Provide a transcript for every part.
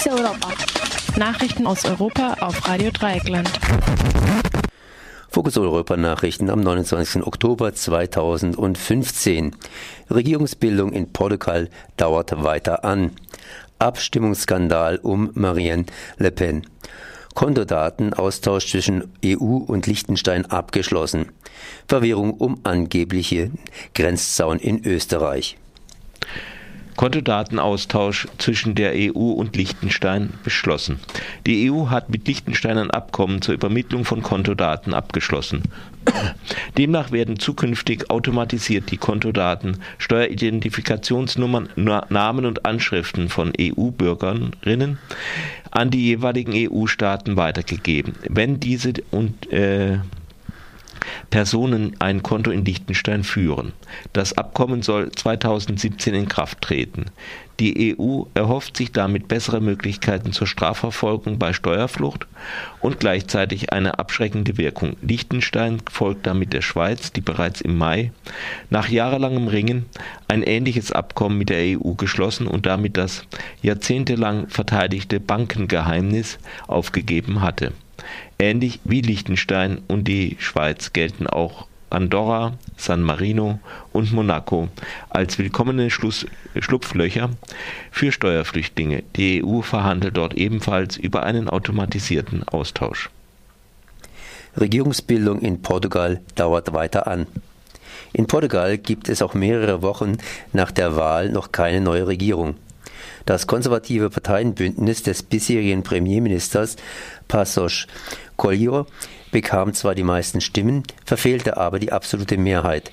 Fokus Europa. Nachrichten aus Europa auf Radio Dreieckland. Fokus Europa Nachrichten am 29. Oktober 2015. Regierungsbildung in Portugal dauert weiter an. Abstimmungsskandal um Marine Le Pen. Kontodatenaustausch zwischen EU und Liechtenstein abgeschlossen. Verwirrung um angebliche Grenzzaun in Österreich. Kontodatenaustausch zwischen der EU und Liechtenstein beschlossen. Die EU hat mit Liechtenstein ein Abkommen zur Übermittlung von Kontodaten abgeschlossen. Demnach werden zukünftig automatisiert die Kontodaten, Steueridentifikationsnummern, Namen und Anschriften von EU-Bürgerinnen an die jeweiligen EU-Staaten weitergegeben. Wenn diese und äh, Personen ein Konto in Liechtenstein führen. Das Abkommen soll 2017 in Kraft treten. Die EU erhofft sich damit bessere Möglichkeiten zur Strafverfolgung bei Steuerflucht und gleichzeitig eine abschreckende Wirkung. Liechtenstein folgt damit der Schweiz, die bereits im Mai nach jahrelangem Ringen ein ähnliches Abkommen mit der EU geschlossen und damit das jahrzehntelang verteidigte Bankengeheimnis aufgegeben hatte. Ähnlich wie Liechtenstein und die Schweiz gelten auch Andorra, San Marino und Monaco als willkommene Schluss, Schlupflöcher für Steuerflüchtlinge. Die EU verhandelt dort ebenfalls über einen automatisierten Austausch. Regierungsbildung in Portugal dauert weiter an. In Portugal gibt es auch mehrere Wochen nach der Wahl noch keine neue Regierung. Das konservative Parteienbündnis des bisherigen Premierministers Passos Coelho bekam zwar die meisten Stimmen, verfehlte aber die absolute Mehrheit.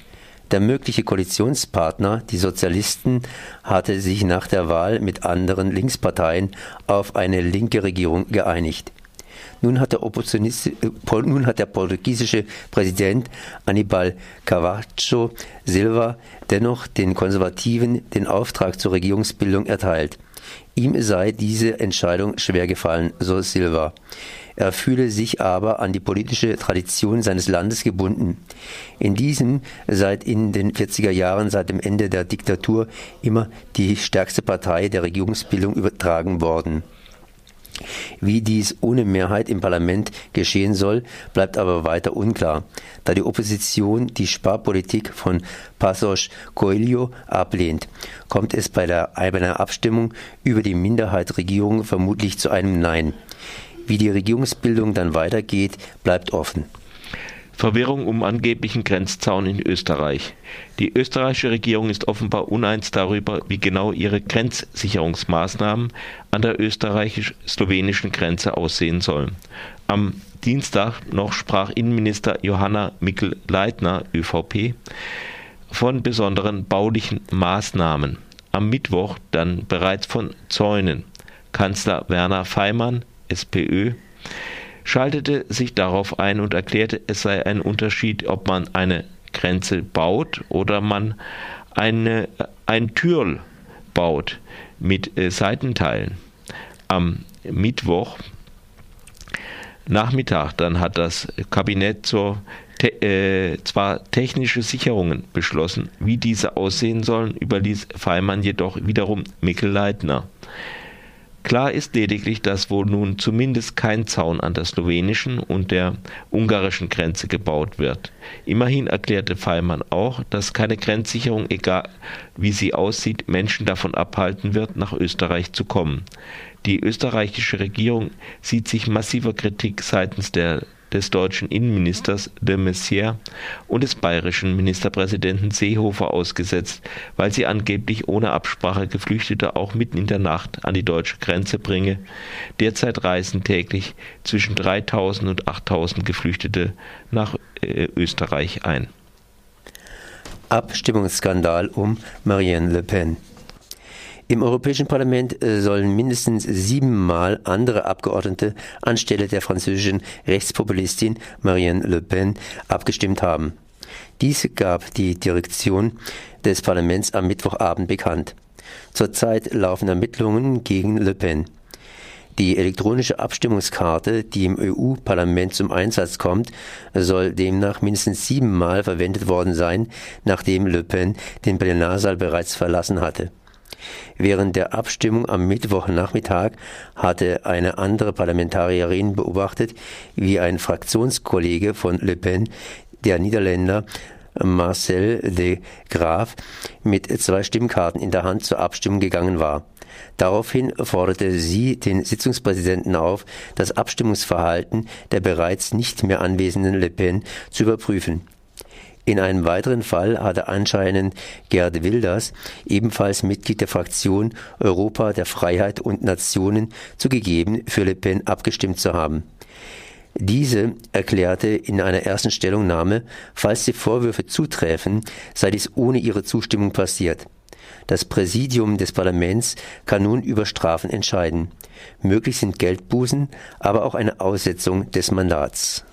Der mögliche Koalitionspartner, die Sozialisten, hatte sich nach der Wahl mit anderen Linksparteien auf eine linke Regierung geeinigt. Nun hat nun hat der portugiesische Präsident Anibal Cavaco Silva dennoch den Konservativen den Auftrag zur Regierungsbildung erteilt. Ihm sei diese Entscheidung schwer gefallen, so Silva. Er fühle sich aber an die politische Tradition seines Landes gebunden. In diesem seit in den 40er Jahren, seit dem Ende der Diktatur, immer die stärkste Partei der Regierungsbildung übertragen worden. Wie dies ohne Mehrheit im Parlament geschehen soll, bleibt aber weiter unklar, da die Opposition die Sparpolitik von Passos Coelho ablehnt. Kommt es bei, der, einer Abstimmung über die Minderheitsregierung vermutlich zu einem Nein. Wie die Regierungsbildung dann weitergeht, bleibt offen. Verwirrung um angeblichen Grenzzaun in Österreich. Die österreichische Regierung ist offenbar uneins darüber, wie genau ihre Grenzsicherungsmaßnahmen an der österreichisch-slowenischen Grenze aussehen sollen. Am Dienstag noch sprach Innenminister Johanna Mikl-Leitner, ÖVP, von besonderen baulichen Maßnahmen. Am Mittwoch dann bereits von Zäunen. Kanzler Werner Feimann, SPÖ, schaltete sich darauf ein und erklärte, es sei ein Unterschied, ob man eine Grenze baut oder man eine, ein Türl baut mit äh, Seitenteilen. Am Mittwoch Nachmittag dann hat das Kabinett zur te äh, zwar technische Sicherungen beschlossen, wie diese aussehen sollen, überließ Feimann jedoch wiederum Mikkel Leitner. Klar ist lediglich, dass wohl nun zumindest kein Zaun an der slowenischen und der ungarischen Grenze gebaut wird. Immerhin erklärte Feimann auch, dass keine Grenzsicherung, egal wie sie aussieht, Menschen davon abhalten wird, nach Österreich zu kommen. Die österreichische Regierung sieht sich massiver Kritik seitens der des deutschen Innenministers de Maizière und des bayerischen Ministerpräsidenten Seehofer ausgesetzt, weil sie angeblich ohne Absprache Geflüchtete auch mitten in der Nacht an die deutsche Grenze bringe. Derzeit reisen täglich zwischen 3000 und 8000 Geflüchtete nach äh, Österreich ein. Abstimmungsskandal um Marianne Le Pen. Im Europäischen Parlament äh, sollen mindestens siebenmal andere Abgeordnete anstelle der französischen Rechtspopulistin Marianne Le Pen abgestimmt haben. Dies gab die Direktion des Parlaments am Mittwochabend bekannt. Zurzeit laufen Ermittlungen gegen Le Pen. Die elektronische Abstimmungskarte, die im EU-Parlament zum Einsatz kommt, soll demnach mindestens siebenmal verwendet worden sein, nachdem Le Pen den Plenarsaal bereits verlassen hatte. Während der Abstimmung am Mittwochnachmittag hatte eine andere Parlamentarierin beobachtet, wie ein Fraktionskollege von Le Pen, der Niederländer Marcel de Graaf, mit zwei Stimmkarten in der Hand zur Abstimmung gegangen war. Daraufhin forderte sie den Sitzungspräsidenten auf, das Abstimmungsverhalten der bereits nicht mehr anwesenden Le Pen zu überprüfen. In einem weiteren Fall hatte anscheinend Gerd Wilders, ebenfalls Mitglied der Fraktion Europa der Freiheit und Nationen, zugegeben, für Le Pen abgestimmt zu haben. Diese erklärte in einer ersten Stellungnahme, falls die Vorwürfe zuträfen, sei dies ohne ihre Zustimmung passiert. Das Präsidium des Parlaments kann nun über Strafen entscheiden. Möglich sind Geldbußen, aber auch eine Aussetzung des Mandats